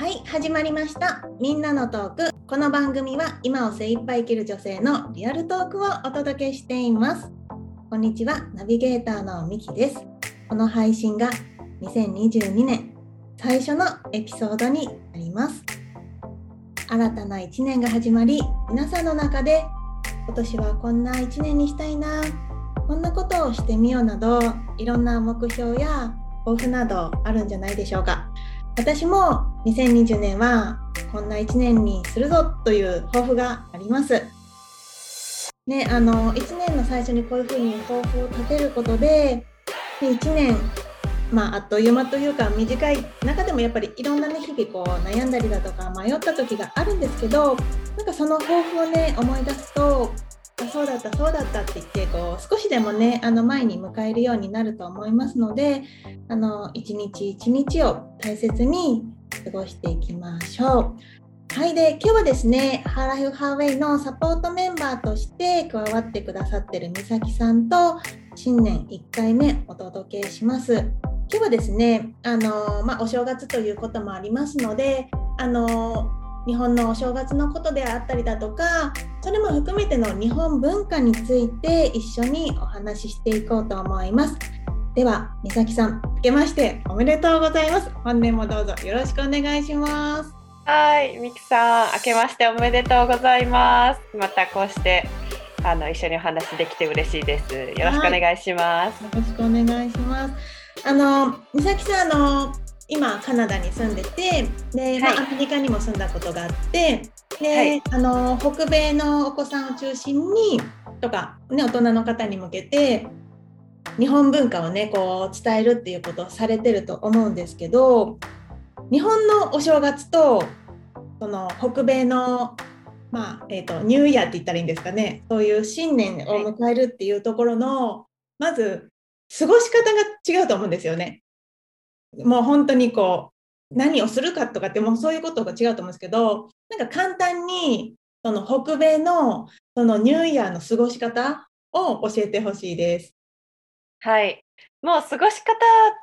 はい始まりました。みんなのトーク。この番組は今を精一杯生きる女性のリアルトークをお届けしています。こんにちはナビゲーターのみきです。この配信が2022年最初のエピソードになります。新たな1年が始まり皆さんの中で今年はこんな1年にしたいなこんなことをしてみようなどいろんな目標や抱負などあるんじゃないでしょうか私も2020年はこんな1年にするぞという抱負があります。ね、あの1年の最初にこういうふうに抱負を立てることで1年、まあ、あっという間というか短い中でもやっぱりいろんな、ね、日々こう悩んだりだとか迷った時があるんですけどなんかその抱負をね思い出すとあそうだったそうだったって言ってこう少しでもねあの前に迎えるようになると思いますのであの一日一日を大切に過ごしていきましょう。はい、で今日はですね、ハーライフハーウェイのサポートメンバーとして加わってくださってる美咲さんと新年1回目お届けします。今日はですね、あのまあ、お正月ということもありますので、あの日本のお正月のことであったりだとかそれも含めての日本文化について一緒にお話ししていこうと思います。では美咲さん明けましておめでとうございます。本年もどうぞよろしくお願いします。はいみきさん明けましておめでとうございます。またこうしてあの一緒にお話できて嬉しいです。よろしくお願いします、よろしくお願いしますあの美咲さんあの今カナダに住んでてで、まあ、アメリカにも住んだことがあってで、はい、あの北米のお子さんを中心にとか、ね、大人の方に向けて日本文化をねこう伝えるっていうことをされてると思うんですけど日本のお正月とその北米のまあえーと、ニューイヤーって言ったらいいんですかねそういう新年を迎えるっていうところの、まず過ごし方が違うと思うんですよね。もう本当にこう何をするかとかってもうそういうことが違うと思うんですけどなんか簡単にその北米のそのニューイヤーの過ごし方を教えてほしいです。はい。もう過ごし方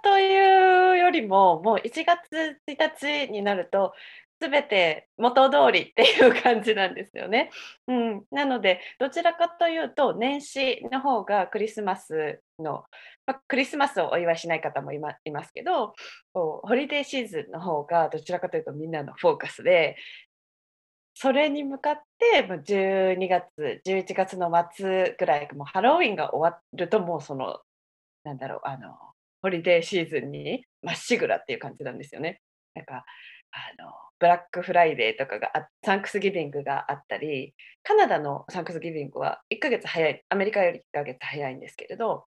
というよりも、もう1月1日になると、すべて元通りっていう感じなんですよね。うん、なのでどちらかというと年始の方がクリスマスの、まあ、クリスマスをお祝いしない方もい,、ま、すけどホリデーシーズンの方がどちらかというとみんなのフォーカスでそれに向かって12月11月の末ぐらいもうハロウィンが終わるともうそのなんだろうあのホリデーシーズンにまっしぐらっていう感じなんですよね。なんかあのブラックフライデーとかがサンクスギビングがあったりカナダのサンクスギビングは1ヶ月早いアメリカより1ヶ月早いんですけれど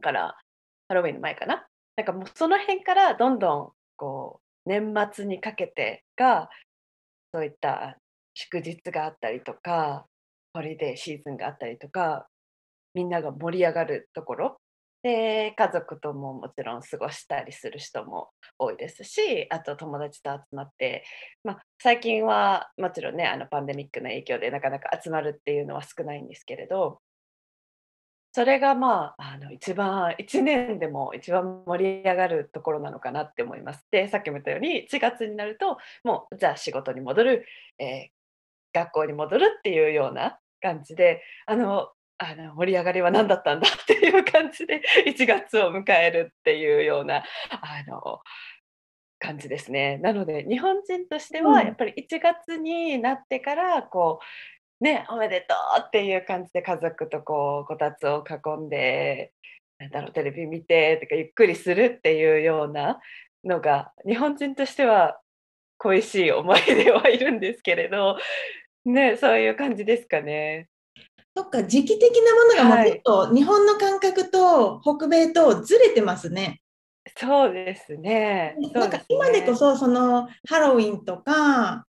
からハロウィンの前かな。なんかもうその辺からどんどんこう年末にかけてがそういった祝日があったりとかホリデーシーズンがあったりとかみんなが盛り上がるところ。で家族とももちろん過ごしたりする人も多いですしあと友達と集まって、まあ、最近はもちろんねあのパンデミックの影響でなかなか集まるっていうのは少ないんですけれどそれがまああの一番1年でも一番盛り上がるところなのかなって思います。でさっきも言ったように4月になるともうじゃあ仕事に戻る、えー、学校に戻るっていうような感じであのあの盛り上がりは何だったんだっていう感じで1月を迎えるっていうようなあの感じですね。なので日本人としてはやっぱり1月になってからこうねおめでとうっていう感じで家族とこうこたつを囲んでなんだろうテレビ見てとかゆっくりするっていうようなのが日本人としては恋しい思い出はいるんですけれどねそういう感じですかね。そっか、時期的なものがもうちょっと日本の感覚と北米とずれてますね。そうですね。なんか今でこそそのハロウィンとか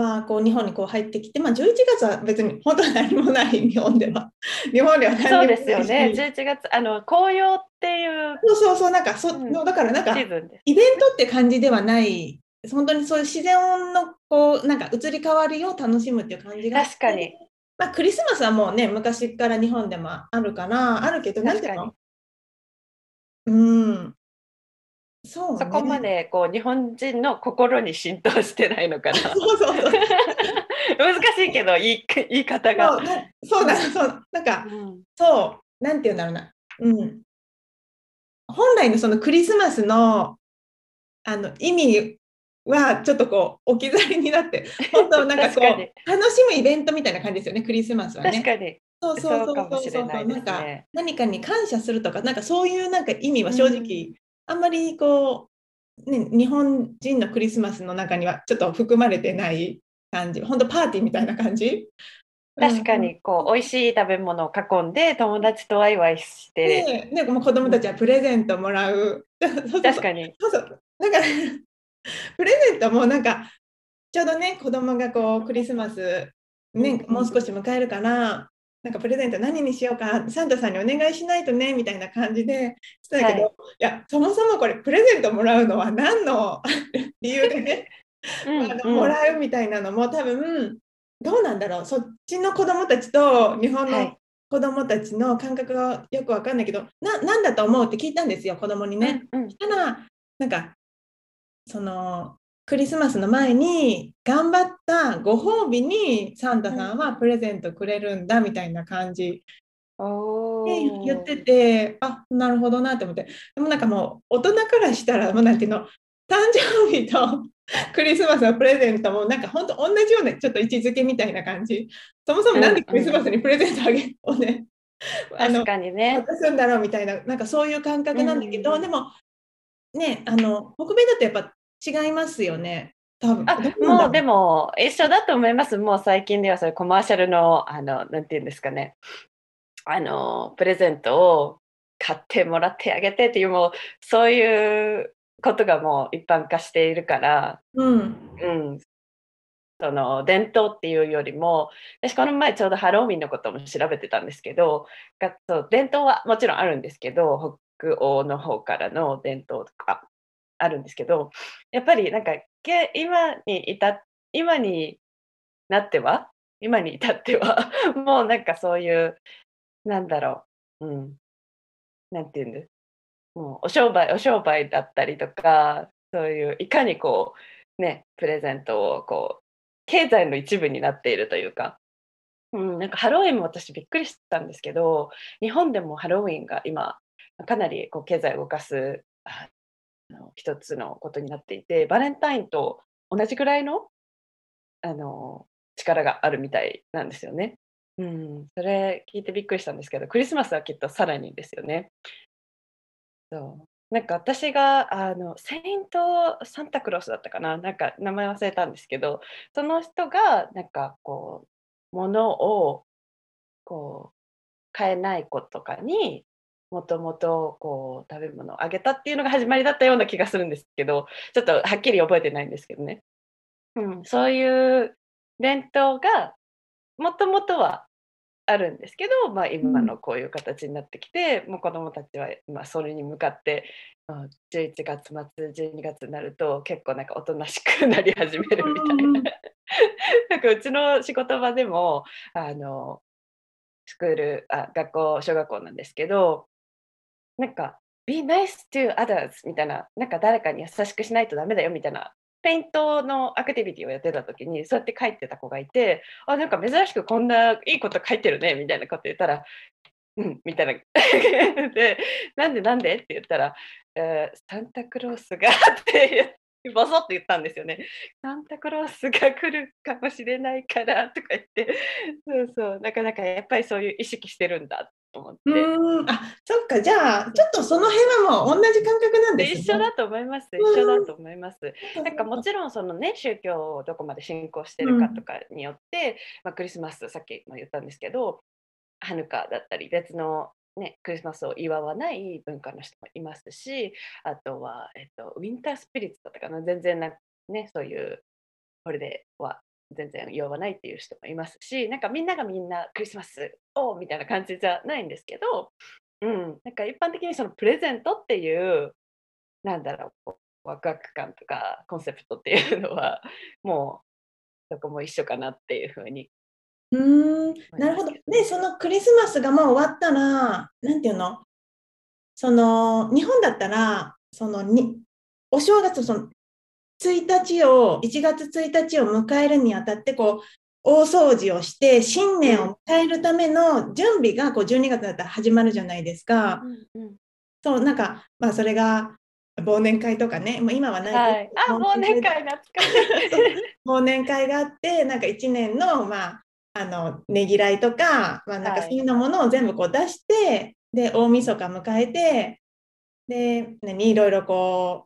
はこう日本にこう入ってきて、まあ、11月は別に本当に何もない日本では。日本では何そうですよね。11月あの紅葉っていうそうそうそうなんかそ、うん、だからなんかイベントって感じではない本当にそういう自然のこうなんか移り変わりを楽しむっていう感じが確かにまあ、クリスマスはもうね、昔から日本でもあるかな、あるけど、なんていうの？うん。そうそこまね。でこう日本人の心に浸透してないのかな。そうそうそう。難しいけど言い言い方そうが。なそうだ、そう。なんか、うんそう、なんていうんだろうな。うん。本来のそのクリスマスのあの意味はちょっとこう置き去りになって、本当なんかこう楽しむイベントみたいな感じですよね、クリスマスはね。確かにそうそうそうそうかもしそうそうれなん。何かに感謝するとか、なんかそういうなんか意味は正直、あんまりこう、ね、日本人のクリスマスの中にはちょっと含まれてない感じ、本当パーティーみたいな感じ？確かうんにこう美味しい食べ物を囲んで友達とワイワイして、ねね、もう子供たちはプレゼントもらう。確かに。そうそう。だから、プレゼントもなんか、ちょうどね、子供がこう、クリスマス、ね、うんもう少し迎えるから、なんかプレゼント何にしようか、サンタさんにお願いしないとね、みたいな感じでしてたけど、はい。い、や、そもそもこれ、プレゼントもらうのは何の？理由でね、うんもらうみたいなのも多分、どうなんだろう、そっちの子供たちと日本のはい。子供たちの感覚がよくわかんないけど、ななんだと思うって聞いたんですよ、子供にね。うんうん。ただ、なんか、その、クリスマスの前に頑張ったご褒美にサンタさんはプレゼントくれるんだみたいな感じ。おでー言ってて、あなるほどなって思って、でもなんかもう大人からしたら、もうなんていうの、誕生日と クリスマスのプレゼントもなんか本当同じようなちょっと位置づけみたいな感じ。そもそもなんでクリスマスにプレゼントあげ をね、あの確かにね。渡すんだろうみたいな、なんかそういう感覚なんだけど、うん。でも、ね、あの、北米だとやっぱ違いますよね。多分あもうでも一緒だと思います。もう最近ではそういうコマーシャルの、あの、なんていうんですかね、あの、プレゼントを買ってもらってあげてっていう、もうそういうことがもう一般化しているから、うん。うん、その伝統っていうよりも私この前ちょうどハロウィンのことも調べてたんですけどがそう伝統はもちろんあるんですけど北欧の方からの伝統とかあるんですけどやっぱりなんか今に至今になっては今に至っては もうなんかそういうなんだろう、うん、なんていうんですもうお商売お商売だったりとかそういういかにこうねプレゼントをこう経済の一部になっているというか、うん、なんかハロウィンも私びっくりしたんですけど日本でもハロウィンが今かなりこう経済を動かす一つのことになっていてバレンタインと同じぐらいのあの力があるみたいなんですよね。うん、それ聞いてびっくりしたんですけどクリスマスはきっとさらにですよね。そうなんか私があのセイント・サンタクロースだったかななんか名前忘れたんですけどその人がなんかこう物をこう買えない子とかにもともとこう食べ物をあげたっていうのが始まりだったような気がするんですけどちょっとはっきり覚えてないんですけどね、うん、そういう伝統がもともとはあるんですけど、まあ、今のこういう形になってきて、もう子どもたちは今それに向かって、まあ、11月末12月になると結構なんかおとなしくなり始めるみたいうん。な。なんかうちの仕事場でもあのスクールあ学校小学校なんですけどなんか「be nice to others」みたいななんか誰かに優しくしないとダメだよみたいなペイントのアクティビティをやってた時にそうやって書いてた子がいてあなんか珍しくこんないいこと書いてるねみたいなこと言ったらうんみたいな。でなんでなんでって言ったら、えーサンタクロースがってボソって言ったんですよね。サンタクロースが来るかもしれないからとか言って。そうそう。なかなかやっぱりそういう意識してるんだと思って。うーん、あ、そっか、じゃあ、ちょっとその辺はもう同じ感覚なんですね。一緒だと思います。うん一緒だと思います。なんかもちろんそのね宗教をどこまで信仰してるかとかによって、まあ、クリスマスさっきも言ったんですけどハヌカだったり別の、ね、クリスマスを祝わない文化の人もいますしあとは、えっと、ウィンタースピリッツだったかな全然な、ね、そういうホリデーは全然祝わないっていう人もいますしなんかみんながみんなクリスマスをみたいな感じじゃないんですけど、うん、なんか一般的にそのプレゼントっていうなんだろうワクワク感とかコンセプトっていうのは もうどこも一緒かなっていうふうにうんなるほど。で、そのクリスマスがもう終わったら、なんていうの？その、日本だったら、そのに、お正月、その、1日を、1月1日を迎えるにあたって、こう、大掃除をして、新年を迎えるための準備が、こう、12月だったら始まるじゃないですか。うんうん、そう、なんか、まあ、それが、忘年会とかね、もう今はないはい、あ忘年会懐かしい。忘年会があってなんか1年のまああのねぎらいとか、まあ、なんかそういうのものを全部こう出して、はい、で大晦日迎えてで何いろいろこう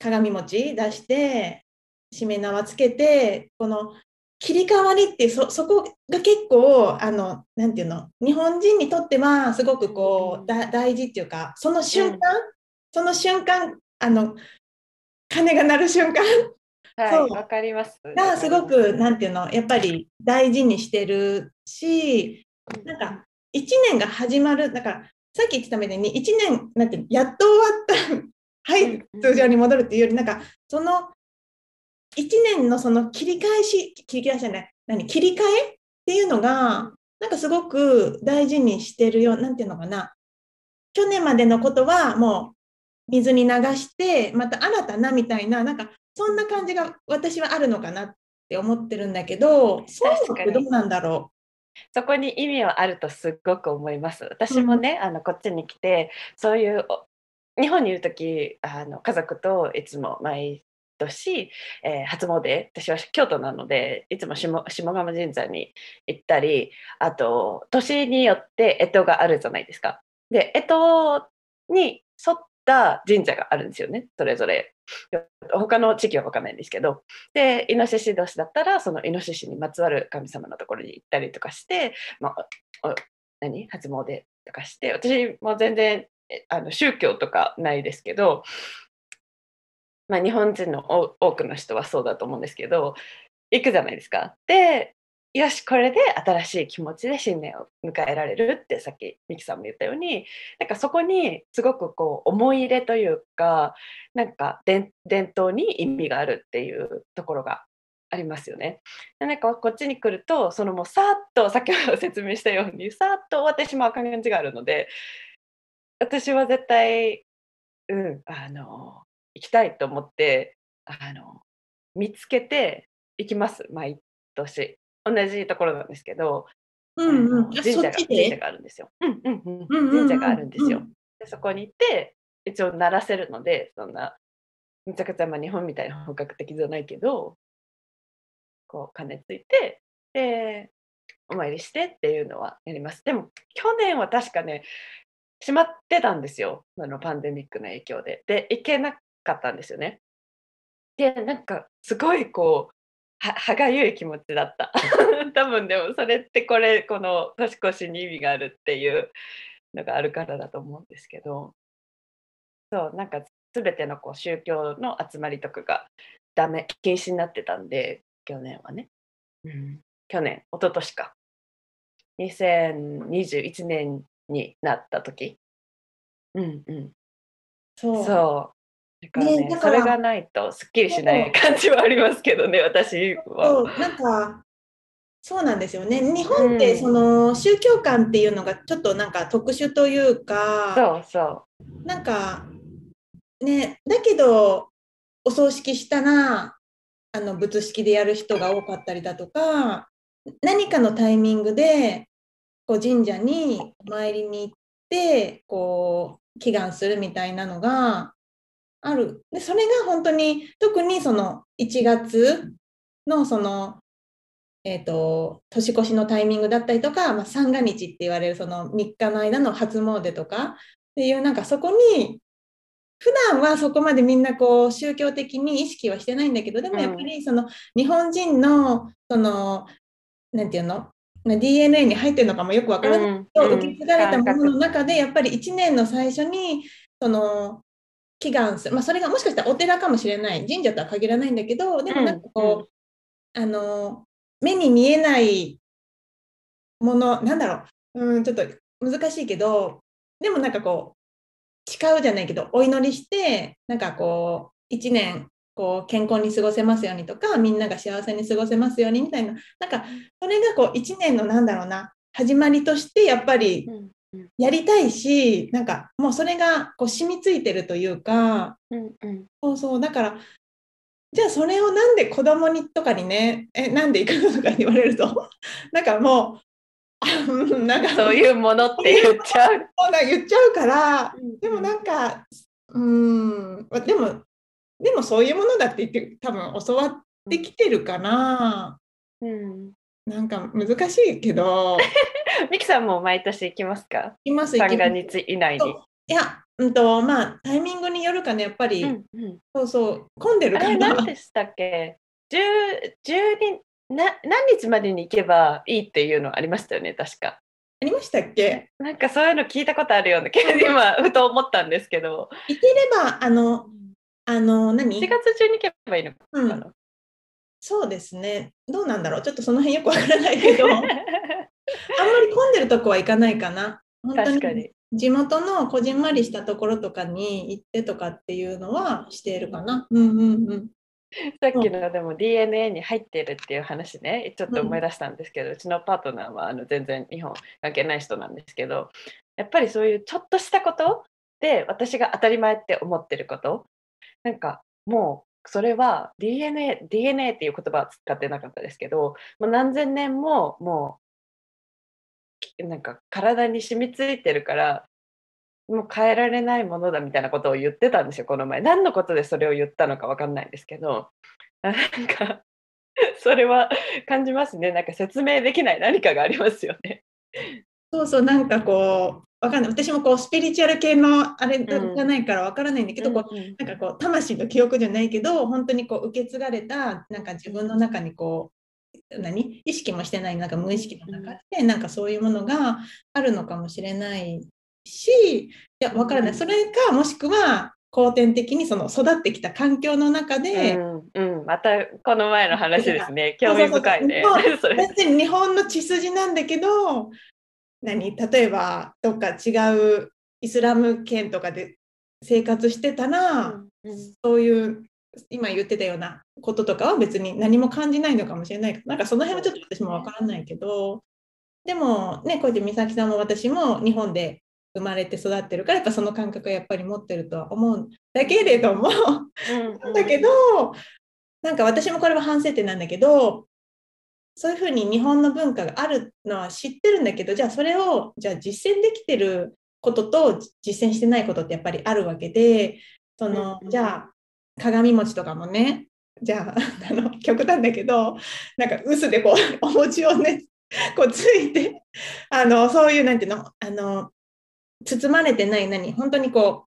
鏡餅出してしめ縄つけてこの切り替わりってそそこが結構あのなんていうの日本人にとってはすごくこう、大事っていうかその瞬間、うん、その瞬間あの鐘が鳴る瞬間。はい、わかります。がすごくなんていうのやっぱり大事にしてるし、なんか1年が始まるだからさっき言ってたみたいに1年なんてやっと終わったはい通常に戻るっていうよりなんかその1年のその切り返し切り返しじゃない。何？切り替えっていうのがなんかすごく大事にしてるよなんていうのかな。去年までのことはもう水に流してまた新たなみたいななんかそんな感じが私はあるのかなって思ってるんだけどそうってどうなんだろう？そこに意味はあるとすっごく思います。私もね、うん、あのこっちに来てそういう日本にいる時あの家族といつも毎年、えー、初詣私は京都なのでいつも下下鴨神社に行ったりあと年によって干支があるじゃないですか。で干支に沿った神社があるんですよねそれぞれ。他の地域は分かんないんですけどでイノシシ年だったらそのイノシシにまつわる神様のところに行ったりとかして、まあ、何？初詣とかして私も全然あの宗教とかないですけど、まあ、日本人の多くの人はそうだと思うんですけど行くじゃないですか。でよしこれで新しい気持ちで新年を迎えられるってさっきミキさんも言ったようになんかそこにすごくこう思い入れというかなんか伝統に意味があるっていうところがありますよね。でなんかこっちに来るとそのもうさっと先ほど説明したようにさっと終わってしまう感じがあるので私は絶対、うん、あの行きたいと思ってあの見つけて行きます毎年。同じところなんですけど、うんうん、神社が神社があるんですよ。うんうんうん、神社があるんですよ。でそこに行って一応鳴らせるのでそんなめちゃくちゃまあ日本みたいな本格的じゃないけどこう鐘ついてでお参りしてっていうのはやります。でも去年は確かね閉まってたんですよ。あのパンデミックの影響で。で行けなかったんですよね。でなんかすごいこう歯がゆい気持ちだった。多分でもそれってこれこの年越しに意味があるっていうのがあるからだと思うんですけど。そうなんか全てのこう宗教の集まりとかがダメ禁止になってたんで去年はね、うん、去年一昨年か。2021年になった時。うんうん。そう。そう。だからね、ねそれがないとすっきりしない感じはありますけどね、私は。なんかそうなんですよね。日本ってその宗教観っていうのがちょっとなんか特殊というか、そうそう。なんかね、だけどお葬式したらあの仏式でやる人が多かったりだとか、何かのタイミングでこう神社にお参りに行ってこう祈願するみたいなのがある。で、それが本当に、特にその1月のその、えっ、ー、と、年越しのタイミングだったりとか、まあ、三が日って言われるその3日の間の初詣とかっていう、なんかそこに、普段はそこまでみんなこう宗教的に意識はしてないんだけど、でもやっぱりその日本人の、その、なんていうの？DNA に入ってるのかもよくわからない。けど、うん、受け継がれたものの中でやっぱり1年の最初にその祈願する、まあ、それがもしかしたらお寺かもしれない。神社とは限らないんだけどでもなんかこう、うん、あの目に見えないものなんだろう。うんちょっと難しいけどでもなんかこう誓うじゃないけどお祈りしてなんかこう1年こう健康に過ごせますようにとかみんなが幸せに過ごせますようにみたいな。なんかそれがこう1年のなんだろうな始まりとしてやっぱりやりたいしなんかもうそれがこう染みついてるというか、うんうん、そうそう。だからじゃあそれをなんで子供にとかにねえなんで行くのとか言われると なんかもう なんかそういうものって言っちゃう。言っちゃうからでもなんかうん。でもでもそういうものだって言って多分教わってきてるかな、うん、なんか難しいけど ミキさんも毎年行きますか？行きます三が日以内に。いや、うんとまあ、タイミングによるかね、やっぱり、うんうん、そうそう、混んでるから。何でしたっけ ?10 人な何日までに行けばいいっていうのありましたよね、確か。ありましたっけ？なんかそういうの聞いたことあるような今ふと思ったんですけど。行ければあのあの何 ?4 月中に行けばいいのかな、うん、そうですねどうなんだろうちょっとその辺よくわからないけど あんまり混んでるとこは行かないかな。本当に地元のこじんまりしたところとかに行ってとかっていうのはしているかな。うんうんうん。さっきのでも DNA に入ってるっていう話ねちょっと思い出したんですけど、うん、うちのパートナーはあの全然日本関係ない人なんですけどやっぱりそういうちょっとしたことで私が当たり前って思ってることなんかもうそれは DNA, DNA っていう言葉は使ってなかったですけどもう何千年ももうなんか体に染みついてるからもう変えられないものだみたいなことを言ってたんですよこの前何のことでそれを言ったのか分かんないんですけどなんかそれは感じますねなんか説明できない何かがありますよね。そうそうなんかこうわかんない。私もこうスピリチュアル系のあれじゃないからわからないんだけど、うん、こうなんかこう魂の記憶じゃないけど本当にこう受け継がれたなんか自分の中にこう何？意識もしてないなんか無意識の中でなんかそういうものがあるのかもしれないしいや分からない。それかもしくは後天的にその育ってきた環境の中で、うん、うん、またこの前の話ですね。興味深いね。別に 日本の血筋なんだけど何？例えばどっか違うイスラム圏とかで生活してたら、うんうん、そういう今言ってたようなこととかは別に何も感じないのかもしれないなんかその辺はちょっと私も分からないけど。でもねこうやって美咲さんも私も日本で生まれて育ってるからやっぱその感覚はやっぱり持ってるとは思うんだけれども。うん、だけどなんか私もこれは反省点なんだけどそういうふうに日本の文化があるのは知ってるんだけどじゃあそれをじゃあ実践できてることと実践してないことってやっぱりあるわけでその、じゃあ鏡餅とかもねじゃああの 極端だけどなんか臼でこう お餅をねこうついてあのそういうなんていうのあの包まれてない何本当にこ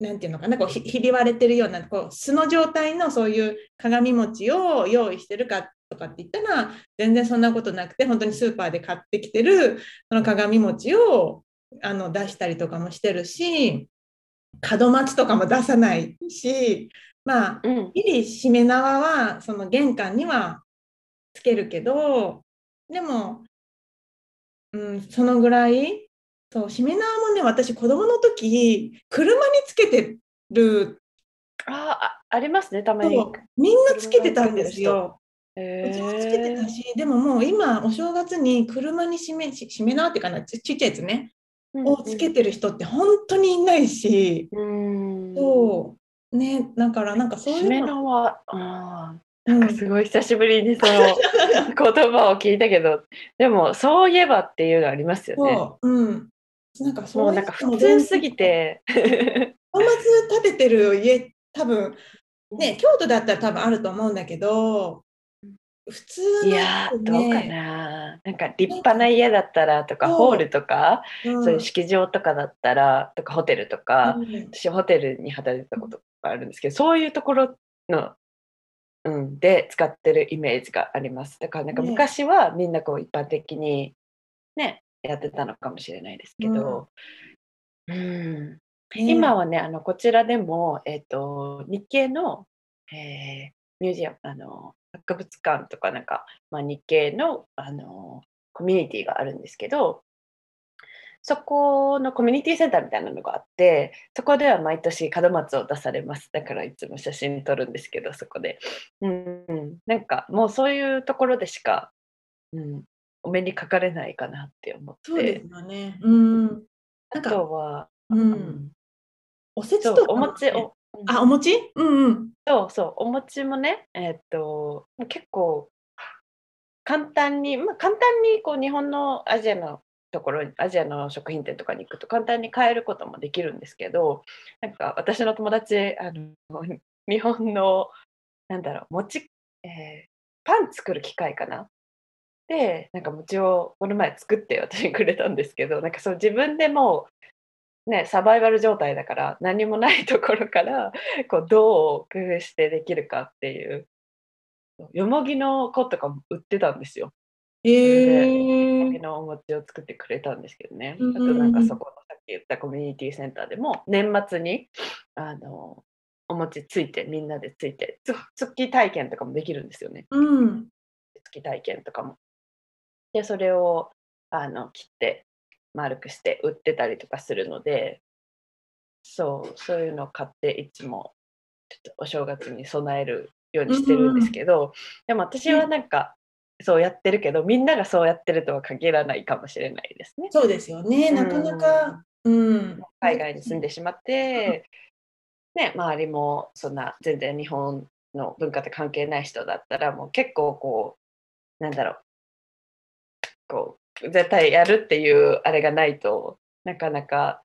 うなんていうのかなこうひび割れてるようなこう素の状態のそういう鏡餅を用意してるかとかって言ったら全然そんなことなくて本当にスーパーで買ってきてるその鏡餅をあの出したりとかもしてるし門松とかも出さないしまあ、うん、ギリしめ縄はその玄関にはつけるけどでも、うん、そのぐらいそう、しめ縄もね、私、子供の時、車につけてる。ああ、ありますね、たまに。みんなつけてたんですよ。うちもつけてたし、でももう今、お正月に車にしめしめ縄っていうかな、ちちっちゃいやつね、うんうん、をつけてる人って本当にいないし、うん。そう。ね、だからなんかそういうの。しめ縄、あなんかすごい久しぶりにその 言葉を聞いたけど、でもそういえばっていうのありますよね。う。ん、なんかそうなんか普通すぎて。まず食べてる家多分。ね京都だったら多分あると思うんだけど普通、ね、いやどうかななんか立派な家だったらとかホールとか、うん、そういう式場とかだったらとかホテルとか、うん、私ホテルに働いてたことがあるんですけどそういうところの、うん、で使ってるイメージがあります。だからなんか昔はみんなこう一般的にねやってたのかもしれないですけど、うん、うん。今はねあのこちらでも、えーと、日系の、えー、ミュージアムあの博物館とかなんか、まあ、日系のあのコミュニティがあるんですけどそこのコミュニティセンターみたいなのがあってそこでは毎年門松を出されます。だからいつも写真撮るんですけどそこで、うん、なんかもうそういうところでしか、うん、お目にかかれないかなって思って。そうですよね。うん。あとは、うん、うん、おせちとか、お餅おあお餅？うんうんそうそうお餅もねえー、っと結構簡単に、まあ、簡単にこう日本のアジアのところアジアの食品店とかに行くと簡単に買えることもできるんですけどなんか私の友達あの 日本のなんだろう餅、えー、パン作る機械かな？でなんか餅をこの前作って私にくれたんですけどなんかそう自分でもね、サバイバル状態だから何もないところからこうどう工夫してできるかっていうよもぎの粉とかも売ってたんですよ。えー、よもぎのお餅を作ってくれたんですけどね、あとなんかそこのさっき言ったコミュニティセンターでも年末にあのお餅ついてみんなでついて月体験とかもできるんですよね。うん、月体験とかも。でそれをあの切って丸くして売ってたりとかするのでそうそういうのを買っていつもちょっとお正月に備えるようにしてるんですけど、うん、でも私はなんか、そうやってるけどみんながそうやってるとは限らないかもしれないですね。そうですよね。なかなか、うん、海外に住んでしまって、ね、周りもそんな全然日本の文化と関係ない人だったらもう結構こうなんだろう。こう絶対やるっていうあれがないとなかなか。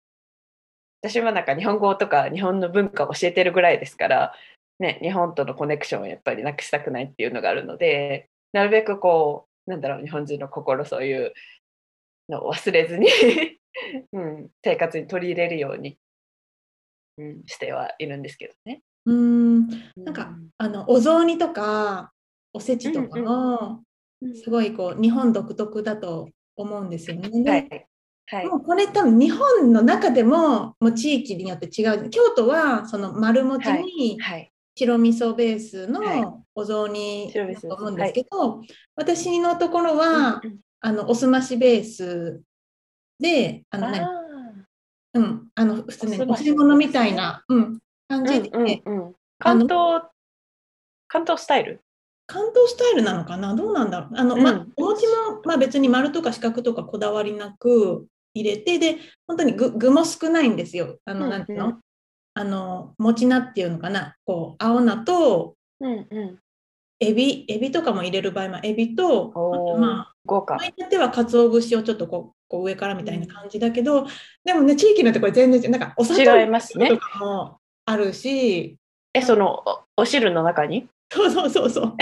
私はなんか日本語とか日本の文化を教えてるぐらいですからね、日本とのコネクションをやっぱりなくしたくないっていうのがあるのでなるべくこうなんだろう日本人の心そういうのを忘れずに うん、生活に取り入れるように、うん、してはいるんですけどね。うん。なんか、うん、あのお雑煮とかおせちとかも、うんうん、すごいこう日本独特だと思うんですよね。はい。はい、もうこれ多分日本の中でももう地域によって違う。京都はその丸餅に白味噌ベースのお雑煮だと思うんですけど、はい、私のところは、うん、あのおすましベースであのねうん、あの普通ねお吸い物みたいな、うん、感じで、うんうんうん、関東関東スタイル？関東スタイルなのかな？どうなんだろう？あの、うん、まお餅も、まあ、別に丸とか四角とかこだわりなく入れてで本当に具具も少ないんですよ。あの、うんうん、なんていうの？あのもち菜っていうのかな？こう青菜と、うんうん。エビエビとかも入れる場合もエビとまあ豪華。場合によっては鰹節をちょっとこうこう上からみたいな感じだけど、うん、でもね地域のところ全然なんかお砂糖とかもあるし、えそのお汁の中に？そうそうそうそう。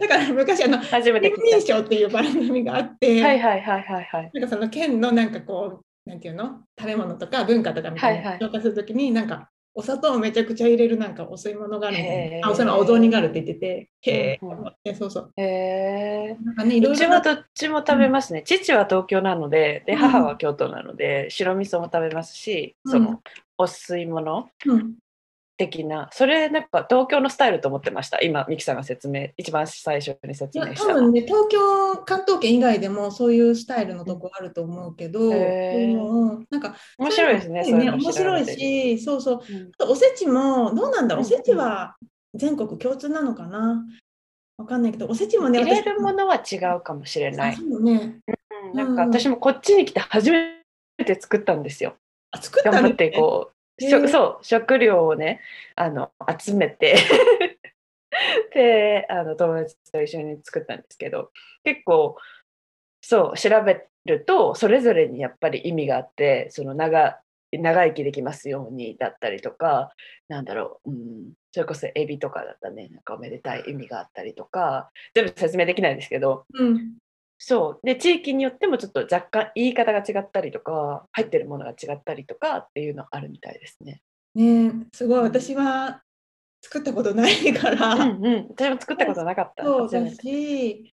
だから昔あの初めて認証っていう番組があってはいはいはいはいはい。なんかその県のなんかこうなんていうの？食べ物とか文化とかみたいな紹介するときに、なんかお砂糖をめちゃくちゃ入れるなんかお吸い物があるあおそのお雑煮があるって言っててへえ、うん、そうそう。へえ、ね、うちはどっちも食べますね、うん、父は東京なのでで母は京都なので、うん、白味噌も食べますし、そのお吸い物、的なそれなんか東京のスタイルと思ってました？今ミキさんが説明一番最初に説明した多分ね東京関東圏以外でもそういうスタイルのとこあると思うけど、うん、なんか面白いですねね面白いしそうそう、うん、おせちもどうなんだろう？おせちは全国共通なのかな？わかんないけどおせちもね入れるものは違うかもしれない、ね。うん、なんか私もこっちに来て初めて作ったんですよ、あ作った、ね、頑張ってこうそう食料をねあの集めて であの友達と一緒に作ったんですけど結構そう調べるとそれぞれにやっぱり意味があってその長長生きできますようにだったりとかなんだろう、うん、それこそエビとかだったらねなんかおめでたい意味があったりとか全部説明できないですけど、うん、そう。で地域によってもちょっと若干言い方が違ったりとか入ってるものが違ったりとかっていうのあるみたいですね。ねすごい。私は作ったことないから。うんうん、私も作ったことなかった。そうだし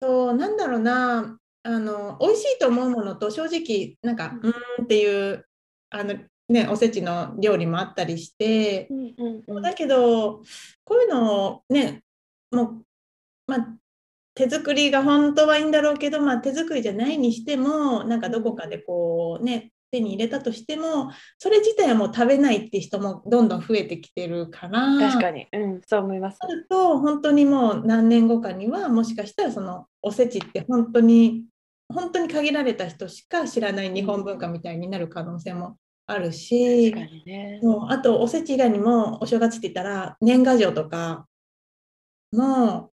そうなんだろうな。あの美味しいと思うものと正直なんかうん。っていうあのね、おせちの料理もあったりして、うんうんうん、だけどこういうのをねもう、まあ、手作りが本当はいいんだろうけど、まあ、手作りじゃないにしてもなんかどこかでこうね手に入れたとしてもそれ自体はもう食べないって人もどんどん増えてきてるから。確かに、うん、そう思います。なると本当にもう何年後かにはもしかしたらそのおせちって本当に本当に限られた人しか知らない日本文化みたいになる可能性もあるし、ね、もうあとおせち以外にもお正月って言ったら年賀状とかの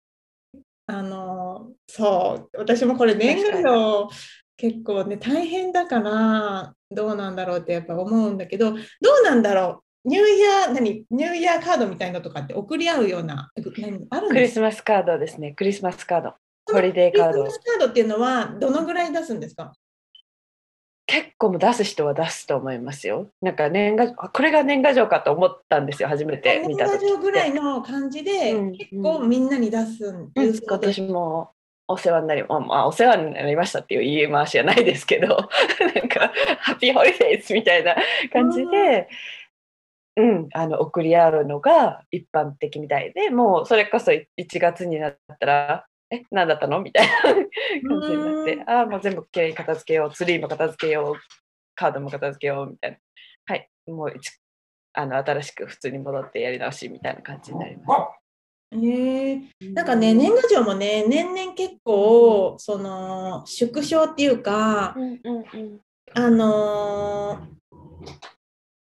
あのそう私もこれ年賀状結構ね大変だからどうなんだろうってやっぱ思うんだけどどうなんだろう？ニューイヤー何？ニューイヤーカードみたいなのとかって送り合うような何？あるんクリスマスカードですね。クリスマスカード。ホリデーカード。クリスマスカードっていうのはどのぐらい出すんですか？結構も出す人は出すと思いますよ。なんか年賀これが年賀状かと思ったんですよ初めて見た年賀状ぐらいの感じで、うん、結構みんなに出すんです、うん、今年もお世話になり、まあ、お世話になりましたっていう言い回しじゃないですけど。なんかハッピーホリデーズみたいな感じで、うん、あの送り合うのが一般的みたいでもうそれこそ1月になったらえ何だったの？みたいな感じになってああもう全部きれいに片付けようツリーも片付けようカードも片付けようみたいな。はいもうあの新しく普通に戻ってやり直しみたいな感じになります。えー、なんかね年賀状もね年々結構その縮小っていうか、うんうんうん、あのー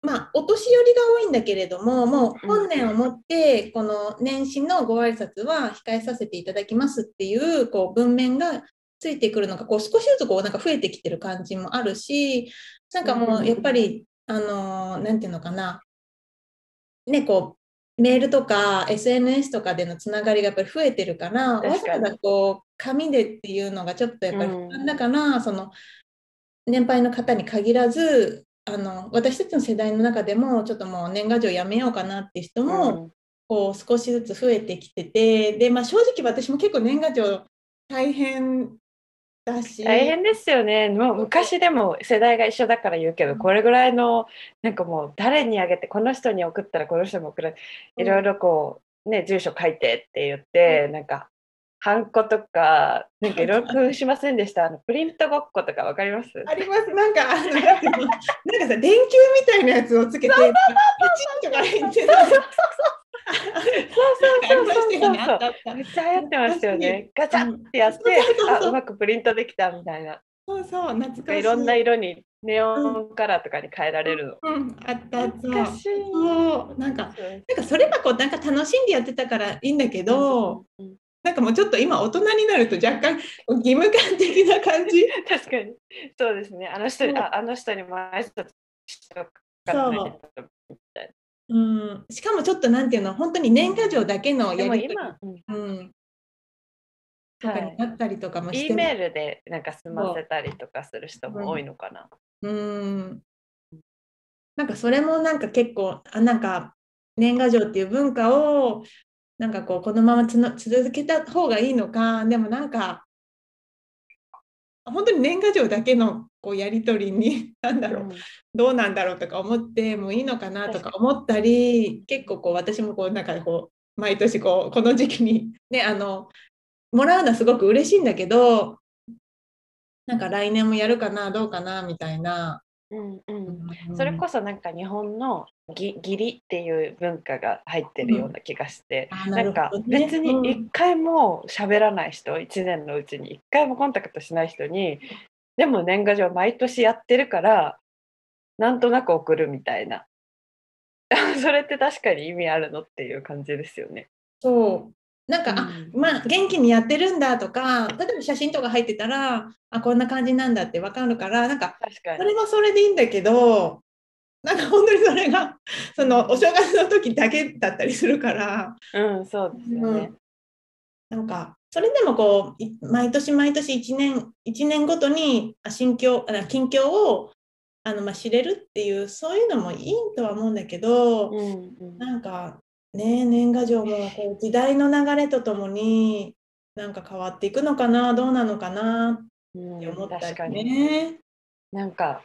まあ、お年寄りが多いんだけれども、もう本年をもって、この年始のご挨拶は控えさせていただきますっていうこう文面がついてくるのがこう少しずつこうなんか増えてきてる感じもあるし、なんかもうやっぱり、あのー、ていうのかな、ね、こう、メールとか SNS とかでのつながりがやっぱり増えてるから、わざわざこう、紙でっていうのがちょっとやっぱり不安だから、うん、その、年配の方に限らず、あの私たちの世代の中でもちょっともう年賀状やめようかなって人も、こう少しずつ増えてきててで、まあ、正直私も結構年賀状大変だし大変ですよね。もう昔でも世代が一緒だから言うけどこれぐらいのなんかもう誰にあげてこの人に送ったらこの人も送るいろいろこうね住所書いてって言って、なんかハンコとか、なんかいろいろしませんでした？あのプリントごっことかわかります？あります。なんか、なんかさ、電球みたいなやつをつけて、そうそうそうそうそうめっちゃ流行ってましたよね。ガチャってやって、あうまくプリントできたみたいな。そうそう、懐かしい。いろんな色にネオンカラーとかに変えられるの。うん、あったあった。なんか、なんかそれがこうなんか楽しんでやってたからいいんだけど、なんかもうちょっと今大人になると若干義務感的な感じ。確かに。そうですね。あの人にああの人にも挨拶しとかなみたいな。うん。しかもちょっとなんていうの本当に年賀状だけのやり取り、うん。うん。とかになったりとかもして、はい、E メールでなんか済ませたりとかする人も多いのかな。うん、うん。なんかそれもなんか結構あなんか年賀状っていう文化をなんかこうこのままつの続けた方がいいのかでもなんか本当に年賀状だけのこうやり取りに 何だろう、うん、どうなんだろうとか思ってもいいのかなとか思ったり結構こう私もこうなんかこう毎年こうこの時期にねあのもらうのはすごく嬉しいんだけどなんか来年もやるかなどうかなみたいなうんうん、それこそなんか日本の義理っていう文化が入ってるような気がして、うん、ななんか別に一回も喋らない人、うん、1年のうちに一回もコンタクトしない人にでも年賀状毎年やってるからなんとなく送るみたいな。それって確かに意味あるのっていう感じですよね。そうなんか、うん、あまあ元気にやってるんだとか例えば写真とか入ってたらあこんな感じなんだって分かるからなんかそれはそれでいいんだけどなんか本当にそれが そのお正月の時だけだったりするから。うんそうですよね、うん、なんかそれでもこう毎年毎年1年1年ごとに心境近況をあのまあ知れるっていうそういうのもいいとは思うんだけど、うんうん、なんかね年賀状もこう時代の流れとともになんか変わっていくのかなどうなのかなって思ったりね。なんか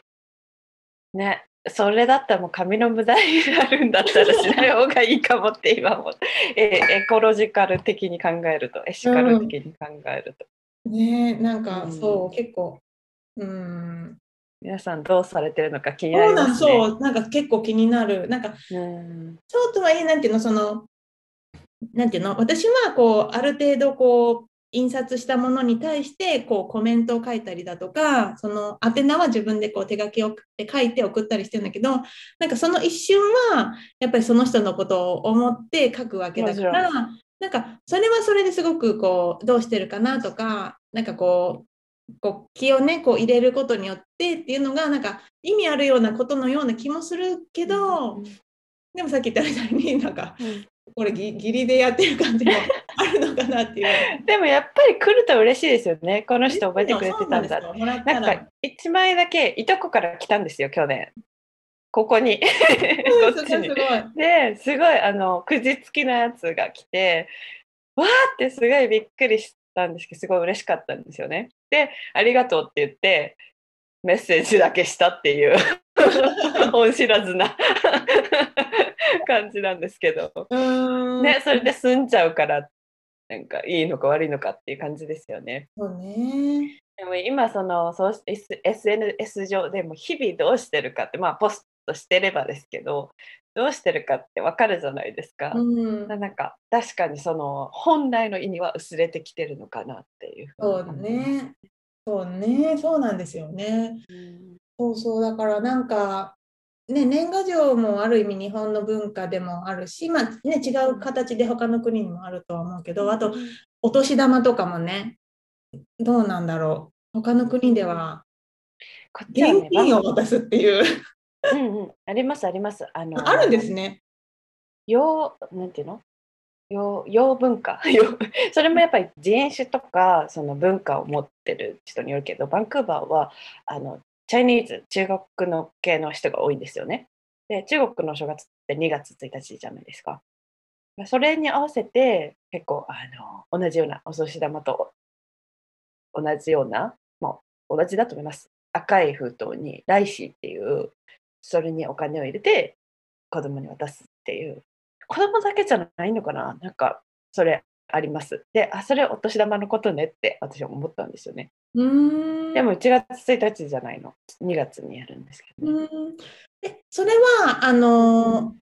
ねそれだったらもう紙の無駄になるんだったらしない 方がいいかもって今もえエコロジカル的に考えるとエシカル的に考えると、ねなんか、うん。そう結構うん皆さんどうされてるのか気になそうなんります。ね。そうなんか結構気になる。なんかうん。そうとはいえなんていうのそのなんていうの？私はこうある程度こう印刷したものに対してこうコメントを書いたりだとかその宛名は自分でこう手書きを書いて送ったりしてるんだけどなんかその一瞬はやっぱりその人のことを思って書くわけだからなんかそれはそれですごくこうどうしてるかなとかなんかこうこう気をねこう入れることによってっていうのがなんか意味あるようなことのような気もするけど、でもさっき言ったみたいになんかうん。これぎ義理でやってる感じもあるのかなっていう。でもやっぱり来ると嬉しいですよね。この人覚えてくれてたんだなんか1枚だけいとこから来たんですよ去年。ここに。こっちに。ですごいあのくじ付きのやつが来てわーってすごいびっくりしたんですけどすごい嬉しかったんですよねでありがとうって言ってメッセージだけしたっていう 恩知らずな感じなんですけど、ね、それで済んじゃうからなんかいいのか悪いのかっていう感じですよね。そうね。でも今そのそう SNS 上でも日々どうしてるかってまあポストしてればですけどどうしてるかってわかるじゃないですか。うん。なんか確かにその本来の意味は薄れてきてるのかなっていうふそうね。そうね。そうなんですよね。うんそうそうだからなんか。ね、年賀状もある意味日本の文化でもあるし、まあね、違う形で他の国にもあるとは思うけどあとお年玉とかもねどうなんだろう他の国では現金を渡すっていううんうん、ありますあります。あのあるんですね。洋なんていうの？洋洋文化 洋それもやっぱり人種とかその文化を持ってる人によるけどバンクーバーはあのチャイニーズ中国の系の人が多いんですよね。で中国の正月って2月1日じゃないですか。それに合わせて結構あの同じようなお年玉と同じような、まあ、同じだと思います。赤い封筒にライシーっていうそれにお金を入れて子供に渡すっていう。子供だけじゃないのかな？なんかそれあります。であそれお年玉のことねって私は思ったんですよね。うーん。でも1月1日じゃないの。2月にやるんですけど、ね。うーん。えそれはあの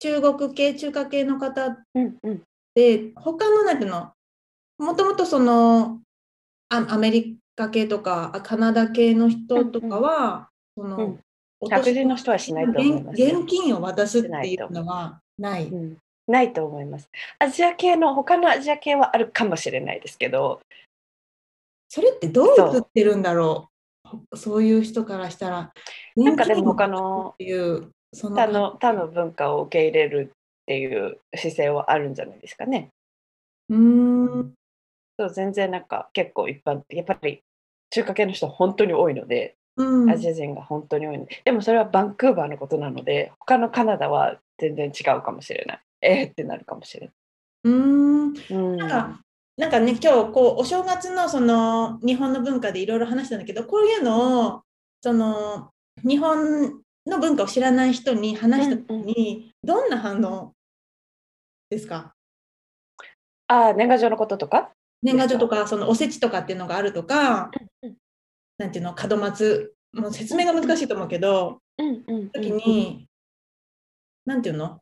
中国系中華系の方うんうん。で他のなんていうの？もともとそのあアメリカ系とかあカナダ系の人とかは、その、うんお年白人の人はしないと思います。現現金を渡すっていうのはない。うん、ないと思います。アジア系の他のアジア系はあるかもしれないですけど。それってどう映ってるんだろう？そういう人からしたら。なんかでも他のっていうその他の他の文化を受け入れるっていう姿勢はあるんじゃないですかね。うーん。そう全然なんか結構一般的やっぱり中華系の人本当に多いので、うん。アジア人が本当に多いの。ででもそれはバンクーバーのことなので他のカナダは全然違うかもしれない。えー、ってなるかもしれない、うん、なんかなんかね今日こうお正月のその日本の文化でいろいろ話したんだけどこういうのをその日本の文化を知らない人に話した時に、どんな反応ですか？あー年賀状のこととか？年賀状とかそのおせちとかっていうのがあるとか、うんなんていうの門松もう説明が難しいと思うけど、うんうん時に、なんていうの？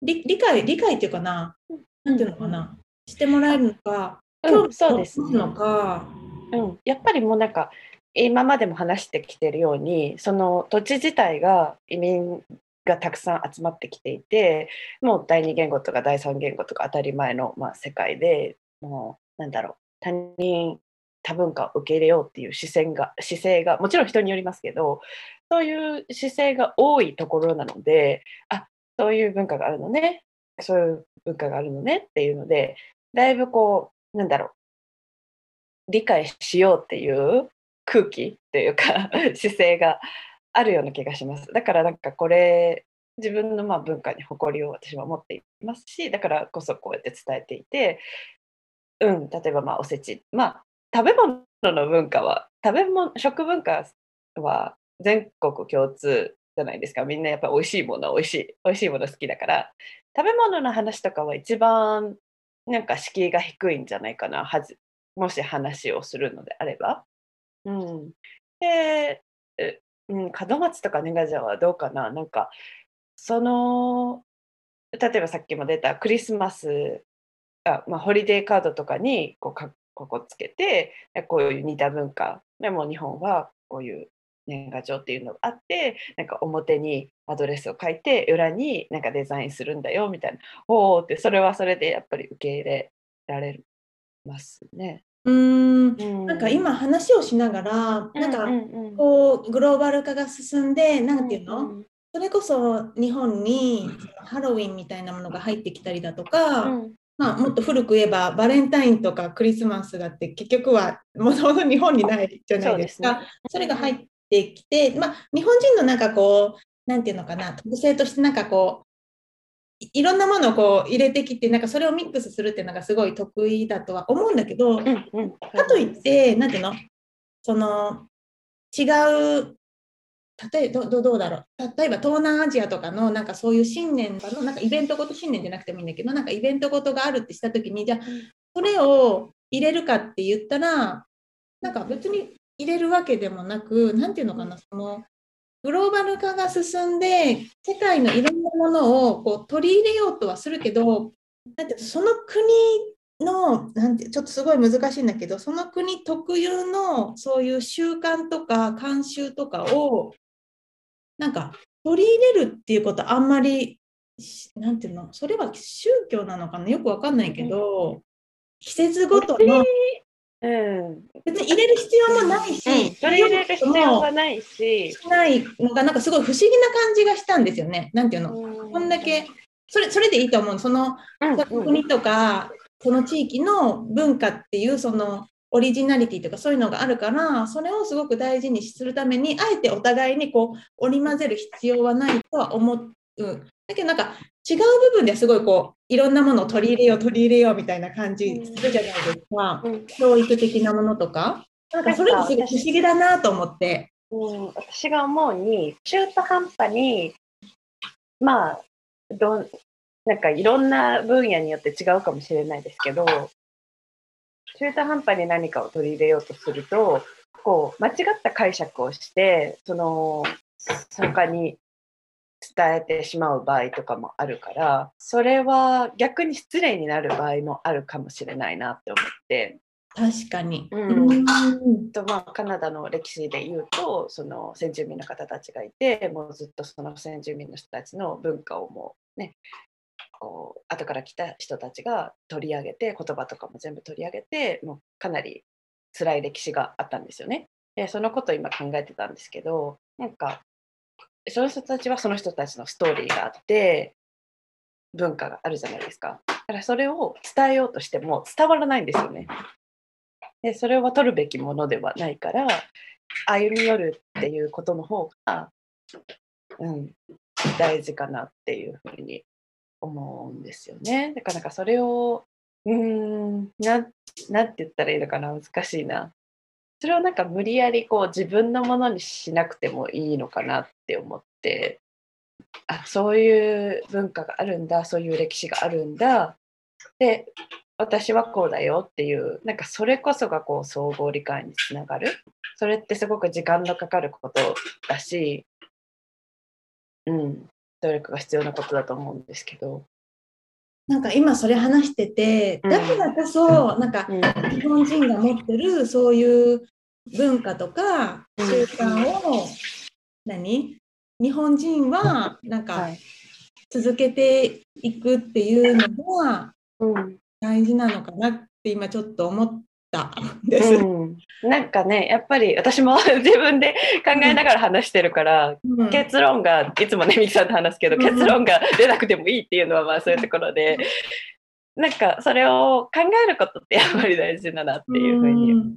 理理解理解っていうかな、なんていうのかな、してもらえるのか、うん、そうですね。のか、うん、やっぱりもうなんか今までも話してきてるようにその土地自体が移民がたくさん集まってきていてもう第二言語とか第三言語とか当たり前の、まあ、世界でもうなんだろう他人多文化を受け入れようっていう姿勢が姿勢がもちろん人によりますけどそういう姿勢が多いところなのであそういう文化があるのねそういう文化があるのねっていうのでだいぶこうなんだろう理解しようっていう空気というか 姿勢があるような気がします。だからなんかこれ自分のまあ文化に誇りを私は持っていますしだからこそこうやって伝えていて、うん、例えばまあおせちまあ食べ物の文化は食べ物食文化は全国共通じゃないですか。みんなやっぱ美味しいもの美味しい美味しいもの好きだから。食べ物の話とかは一番なんか敷居が低いんじゃないかな。はずもし話をするのであれば。うん、で、うん、門松とか年賀状はどうかな。なんかその例えばさっきも出たクリスマスあ、まあ、ホリデーカードとかにこうかここつけてこういう似た文化でも日本はこういう年賀状っていうのがあってなんか表にアドレスを書いて裏になんかデザインするんだよみたいなおおってそれはそれでやっぱり受け入れられますね。うん。なんか今話をしながら、なんかこうグローバル化が進んで何て言うの、それこそ日本にハロウィンみたいなものが入ってきたりだとか、まあ、もっと古く言えばバレンタインとかクリスマスだって結局は もともと日本にないじゃないですか。そ、ね,、れが入ってきて、まあ、日本人のなんかこう何て言うのかな特性としてなんかこういろんなものをこう入れてきてなんかそれをミックスするっていうのがすごい得意だとは思うんだけど、うんうん、かといって何ていうの？その違う例えどどうだろう。例えば東南アジアとかのなんかそういう新年のなんかイベントごと新年じゃなくてもいいんだけどなんかイベントごとがあるってした時にじゃあそれを入れるかって言ったらなんか別に入れるわけでもなく何て言うのかなそのグローバル化が進んで世界のいろんなものをこう取り入れようとはするけどてその国のなんてちょっとすごい難しいんだけどその国特有のそういう習慣とか慣習とかをなんか取り入れるっていうことあんまりなんていうの？それは宗教なのかな？よくわかんないけど季節ごとのうん、別に入れる必要もないし、うん、取り入れる必要がないし、ないのがなんかすごい不思議な感じがしたんですよね。なんていうの、こんだけそれそれでいいと思う。その、国とかその地域の文化っていうそのオリジナリティとかそういうのがあるからそれをすごく大事にするためにあえてお互いにこう織り交ぜる必要はないとは思う。だけどなんか違う部分ですごいこういろんなものを取り入れよう取り入れようみたいな感じするじゃないですか、うん、教育的なものとか。なんかそれもすごい不思議だなと思って。うん、私が思うに中途半端にまあどなんかいろんな分野によって違うかもしれないですけど中途半端に何かを取り入れようとするとこう間違った解釈をしてその参加に伝えてしまう場合とかもあるからそれは逆に失礼になる場合もあるかもしれないなって思って。確かに、うん、とまあ、カナダの歴史で言うとその先住民の方たちがいてもうずっとその先住民の人たちの文化をもうねこう後から来た人たちが取り上げて言葉とかも全部取り上げてもうかなり辛い歴史があったんですよね。でそのことを今考えてたんですけどなんかその人たちはその人たちのストーリーがあって文化があるじゃないですか。だからそれを伝えようとしても伝わらないんですよね。でそれは取るべきものではないから歩み寄るっていうことの方が、うん、大事かなっていうふうに思うんですよね。だからなんかそれをうんななんて言ったらいいのかな難しいな。それをなんか無理やりこう自分のものにしなくてもいいのかなって思ってあそういう文化があるんだそういう歴史があるんだで私はこうだよっていうなんかそれこそがこう総合理解につながるそれってすごく時間のかかることだしうん努力が必要なことだと思うんですけど。なんか今それ話してて、だからこそ、なんか日本人が持ってるそういう文化とか習慣を、何？日本人はなんか続けていくっていうのが大事なのかなって今ちょっと思った。です、うん、なんかねやっぱり私も 自分で考えながら話してるから、うん、結論がいつもねみきさんと話すけど、うん、結論が出なくてもいいっていうのはまあそういうところでなんかそれを考えることってやっぱり大事だなっていうふうに、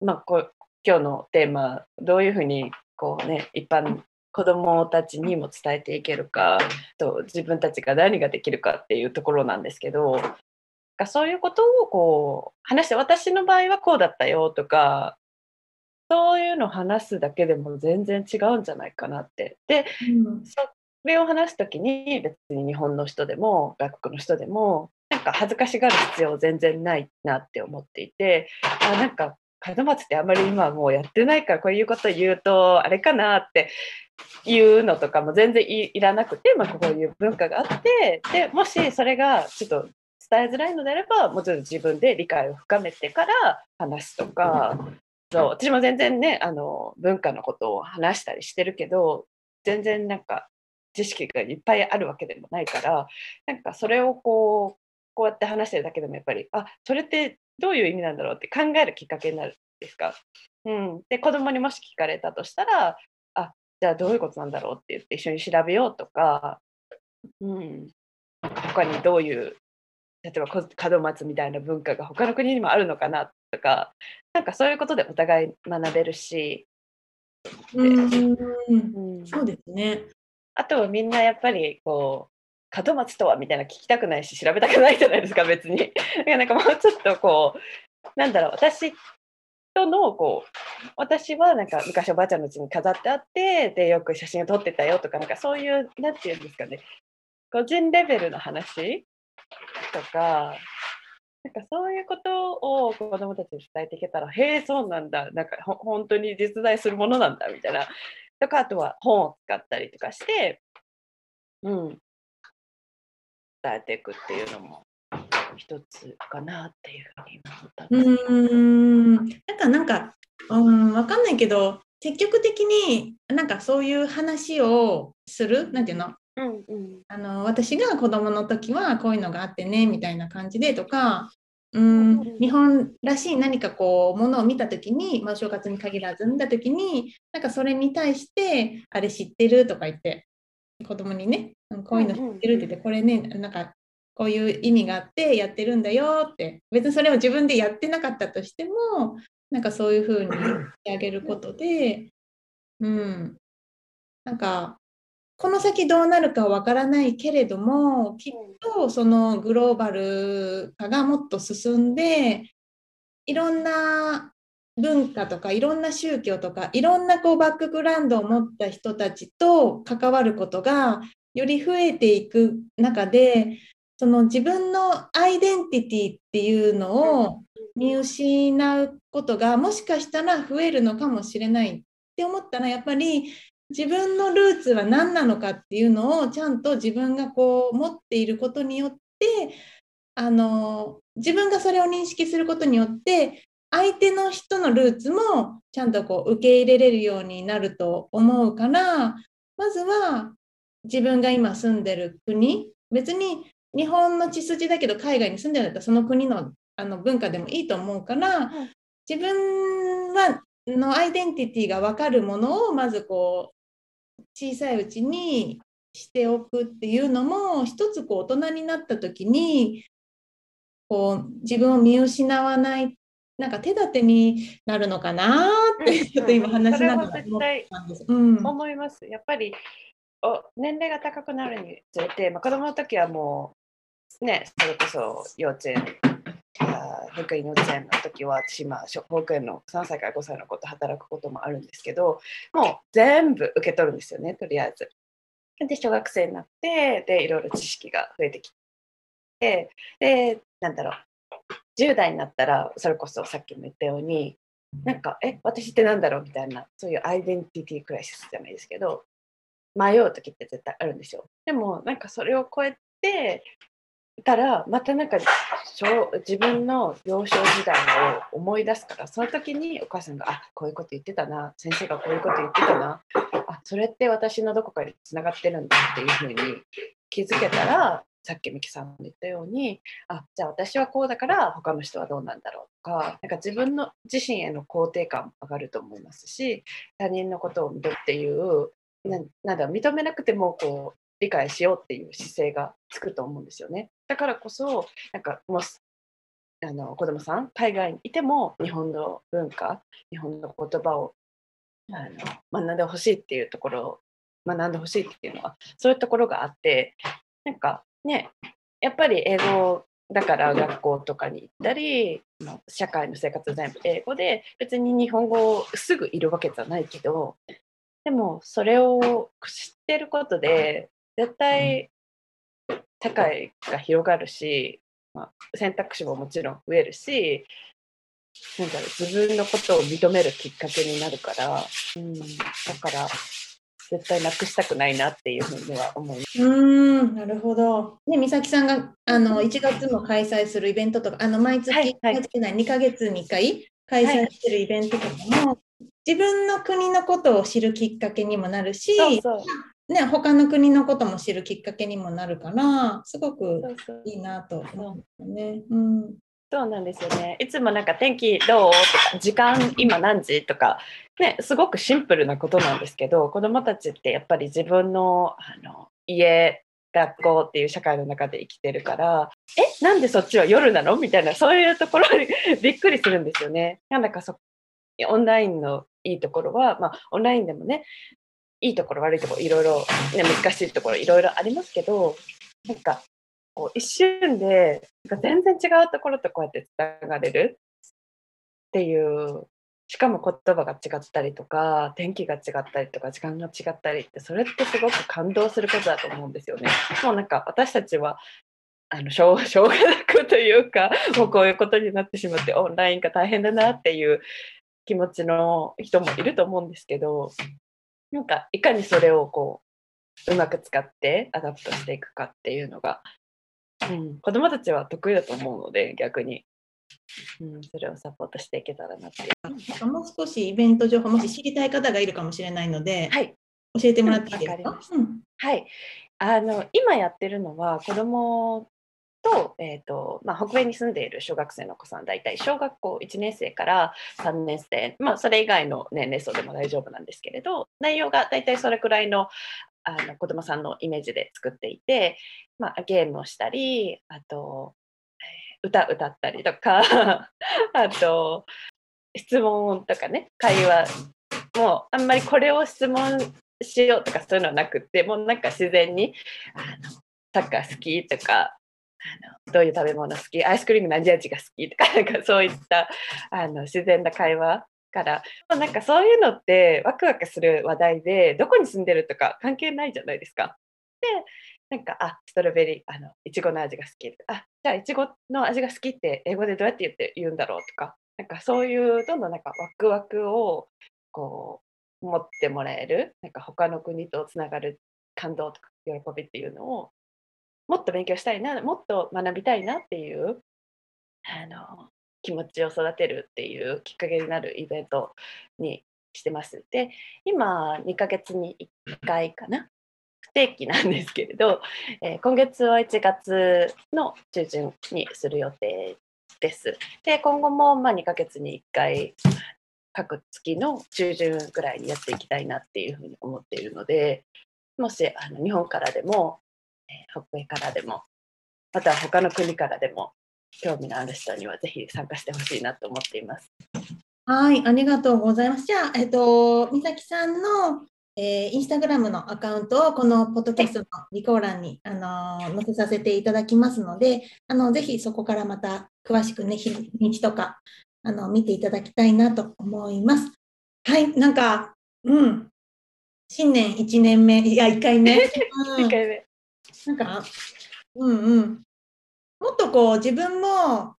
まあこう今日のテーマどういうふうにこうね一般子どもたちにも伝えていけるかと自分たちが何ができるかっていうところなんですけどかそういうことをこう話して私の場合はこうだったよとかそういうのを話すだけでも全然違うんじゃないかなって。で、うんそれを話す時に別に日本の人でも外国の人でもなんか恥ずかしがる必要全然ないなって思っていてあなんか門松ってあんまり今はもうやってないからこういうこと言うとあれかなっていうのとかも全然いいらなくて、まあ、こういう文化があってでもしそれがちょっと伝えづらいのであればもちろん自分で理解を深めてから話すとか。そう私も全然ねあの文化のことを話したりしてるけど全然なんか知識がいっぱいあるわけでもないからなんかそれをこうこうやって話してるだけでもやっぱりあそれってどういう意味なんだろうって考えるきっかけになるんですか。うん、で子供にもし聞かれたとしたらあじゃあどういうことなんだろうって言って一緒に調べようとか、うん、他にどういう例えばこ門松みたいな文化が他の国にもあるのかなとかなんかそういうことでお互い学べるし、そうですね。あとはみんなやっぱりこう門松とはみたいな聞きたくないし調べたくないじゃないですか別に。なんかもうちょっとこうなんだろう私とのこう私はなんか昔おばあちゃんの家に飾ってあってでよく写真を撮ってたよとかなんかそういうなんていうんですかね個人レベルの話とかなんかそういうことを子どもたちに伝えていけたらへえそうなんだなんかほ本当に実在するものなんだみたいな。とかあとは本を使ったりとかして、うん、伝えていくっていうのも一つかなっていうふうに思ったんうです。けど。ーん。なんかなんか、うん、わかんないけど積極的になんかそういう話をするなんていうの？うんうん。あの私が子供の時はこういうのがあってねみたいな感じでとかううんん。日本らしい何かこうものを見た時に、まあ、お正月に限らず見た時になんかそれに対してあれ知ってるとか言って子供にねうんこういうの知ってるって言ってこれねなんかこういう意味があってやってるんだよって別にそれを自分でやってなかったとしてもなんかそういうふうに言ってあげることでうん。なんかこの先どうなるかわからないけれどもきっとそのグローバル化がもっと進んでいろんな文化とかいろんな宗教とかいろんなこうバックグラウンドを持った人たちと関わることがより増えていく中でその自分のアイデンティティっていうのを見失うことがもしかしたら増えるのかもしれないって思ったらやっぱり自分のルーツは何なのかっていうのをちゃんと自分がこう持っていることによってあの自分がそれを認識することによって相手の人のルーツもちゃんとこう受け入れれるようになると思うからまずは自分が今住んでる国別に日本の血筋だけど海外に住んでるんだったらその国のあの文化でもいいと思うから自分はのアイデンティティが分かるものをまずこう小さいうちにしておくっていうのも一つこう大人になった時にこう自分を見失わないなんか手立てになるのかなって ちょっと今話しながら思ったんです。うん思います。やっぱりお年齢が高くなるにつれて、まあ、子供の時はもうねそれこそ幼稚園あ保育園幼稚園の時は私今小保育園の3歳から5歳の子と働くこともあるんですけどもう全部受け取るんですよねとりあえず。で小学生になってでいろいろ知識が増えてきてでなんだろう10代になったらそれこそさっきも言ったようになんかえ私ってなんだろうみたいなそういうアイデンティティクライシスじゃないですけど迷う時って絶対あるんですよ。でもなんかそれを超えてたらまたなんか小自分の幼少時代を思い出すからその時にお母さんが「あこういうこと言ってたな先生がこういうこと言ってたなあそれって私のどこかにつながってるんだ」っていうふうに気づけたらさっきミキさんも言ったようにあじゃあ私はこうだから他の人はどうなんだろうとかなんか自分の自身への肯定感も上がると思いますし他人のことを見るっていうななんだ認めなくてもこう理解しようっていう姿勢がつくと思うんですよね。だからこそなんかもしあの子供さん海外にいても日本の文化日本の言葉をあの学んでほしいっていうところを学んでほしいっていうのはそういうところがあってなんかねやっぱり英語だから学校とかに行ったり社会の生活全部英語で別に日本語すぐいるわけじゃないけどでもそれを知ってることで絶対世界が広がるし、まあ、選択肢ももちろん増えるしなんだろう自分のことを認めるきっかけになるから、うん、だから絶対なくしたくないなっていうふうには思います。うんなるほど。ね美咲さんがあの1月も開催するイベントとかあの毎月、はいはい、2ヶ月に1回開催してるイベントとかも、はい、自分の国のことを知るきっかけにもなるしそうそうね、他の国のことも知るきっかけにもなるからすごくいいなと思うね。うんそうなんですよね。いつもなんか天気どう？とか時間今何時？とかねすごくシンプルなことなんですけど子どもたちってやっぱり自分のあの家学校っていう社会の中で生きてるからえなんでそっちは夜なの？みたいなそういうところにびっくりするんですよね。なんだかそオンラインのいいところは、まあ、オンラインでもねいいところ悪いところいろいろ、ね、難しいところいろいろありますけどなんかこう一瞬で全然違うところとこうやってつながれるっていうしかも言葉が違ったりとか天気が違ったりとか時間が違ったりってそれってすごく感動することだと思うんですよね。もうなんか私たちはあのしょうしょうがなくというかもうこういうことになってしまってオンラインが大変だなっていう気持ちの人もいると思うんですけどなんかいかにそれをこううまく使って adapt していくかっていうのがうん、子供たちは得意だと思うので逆に、うん、それをサポートしていけたらなって。もう少しイベント情報もし知りたい方がいるかもしれないので、はい、教えてもらっていいですか、うん、はい。あの今やってるのは子供と,、えーとまあ、北米に住んでいる小学生の子さん大体小学校1年生から3年生、まあ、それ以外の年齢層でも大丈夫なんですけれど内容が大体それくらいのあの子供さんのイメージで作っていて、まあ、ゲームをしたりあと歌歌ったりとか あと質問とかね会話もうあんまりこれを質問しようとかそういうのはなくてもうなんか自然にあのサッカー好きとかあのどういう食べ物好き？アイスクリーム何味が好き？とか なんかそういったあの自然な会話から。なんかそういうのってワクワクする話題でどこに住んでるとか関係ないじゃないですか。でなんかあストロベリーあのいちごの味が好き。あじゃあいちごの味が好きって英語でどうやって言って言うんだろうとか。なんかそういうどんどんなんかワクワクをこう持ってもらえるなんか他の国とつながる感動とか喜びっていうのをもっと勉強したいなもっと学びたいなっていうあの気持ちを育てるっていうきっかけになるイベントにしてます。で今2ヶ月に1回かな不定期なんですけれど、えー、今月は1月の中旬にする予定です。で今後もま2ヶ月に1回各月の中旬ぐらいにやっていきたいなっていうふうに思っているのでもしあの日本からでも、北米からでもまたは他の国からでも興味のある人にはぜひ参加してほしいなと思っています。はい、ありがとうございます。じゃあ、えっと、美咲さんの、えー、インスタグラムのアカウントをこのポッドキャストのリコー欄に、あの載せさせていただきますので、あのぜひそこからまた詳しくね、日にちとかあの見ていただきたいなと思います。はい、なんか、うん、新年1年目、いや、1回目。うん、1回目。なんか、うんうん、もっとこう自分も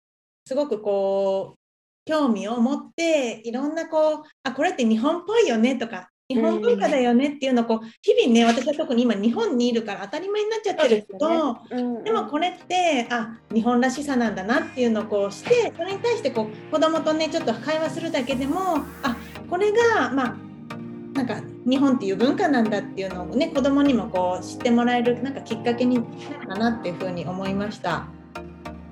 すごくこう興味を持っていろんなこうあこれって日本っぽいよねとか日本文化だよねっていうのをこう日々ね私は特に今日本にいるから当たり前になっちゃってるけどで、ね。うんうん、でもこれってあ日本らしさなんだなっていうのをこうしてそれに対してこう子供とねちょっと会話するだけでもあこれがまあなんか日本っていう文化なんだっていうのをね子供にもこう知ってもらえるなんかきっかけになるかなっていうふうに思いました。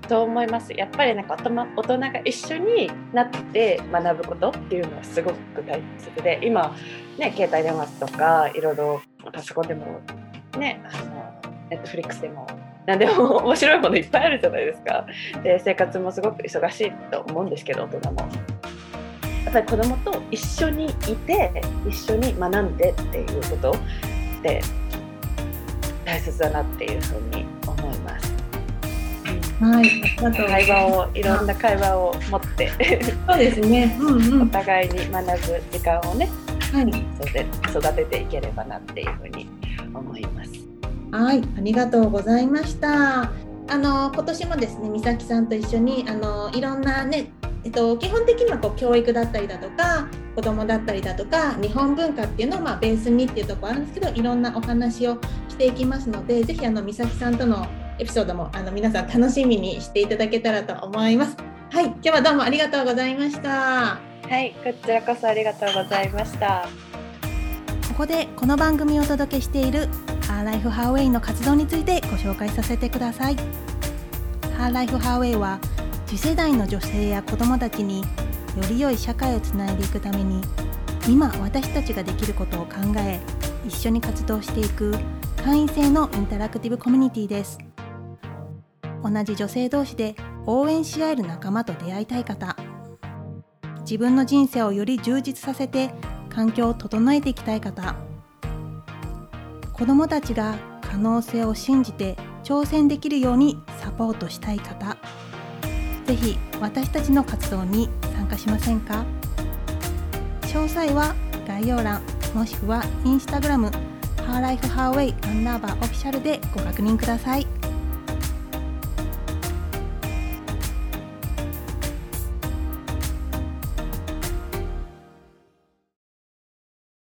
と思います。やっぱりなんか大人が一緒になって学ぶことっていうのはすごく大切で今ね携帯電話とかいろいろパソコンでもねあのネットフリックスでも何でも面白いものいっぱいあるじゃないですか。で生活もすごく忙しいと思うんですけど大人も。やっぱり子供と一緒にいて一緒に学んでっていうことって大切だなっていうふうに思います。はい、会話をいろんな会話を持ってす。そうですね。うんうおん。互いに学ぶ時間をねはい。育て育てていければなっていうふうに思います。はい、ありがとうございました。あの今年もですね、美咲さんと一緒にあのいろんなね、えっと基本的にはこう教育だったりだとか、子供だったりだとか、日本文化っていうのをまあベースにっていうところあるんですけど、いろんなお話をしていきますので、ぜひあの美咲さんとのエピソードもあの皆さん楽しみにしていただけたらと思います。はい、今日はどうもありがとうございました。はい、こちらこそありがとうございました。ここでこの番組をお届けしているハーライフハーウェイの活動についてご紹介させてください。ハーライフハーウェイは次世代の女性や子どもたちにより良い社会をつないでいくために今私たちができることを考え一緒に活動していく会員制のインタラクティブコミュニティです。同じ女性同士で応援し合える仲間と出会いたい方。自分の人生をより充実させて環境を整えていきたい方。子どもたちが可能性を信じて挑戦できるようにサポートしたい方。ぜひ私たちの活動に参加しませんか？詳細は概要欄もしくはインスタグラムハーライフハーウェイアンダーバーオフィシャルでご確認ください。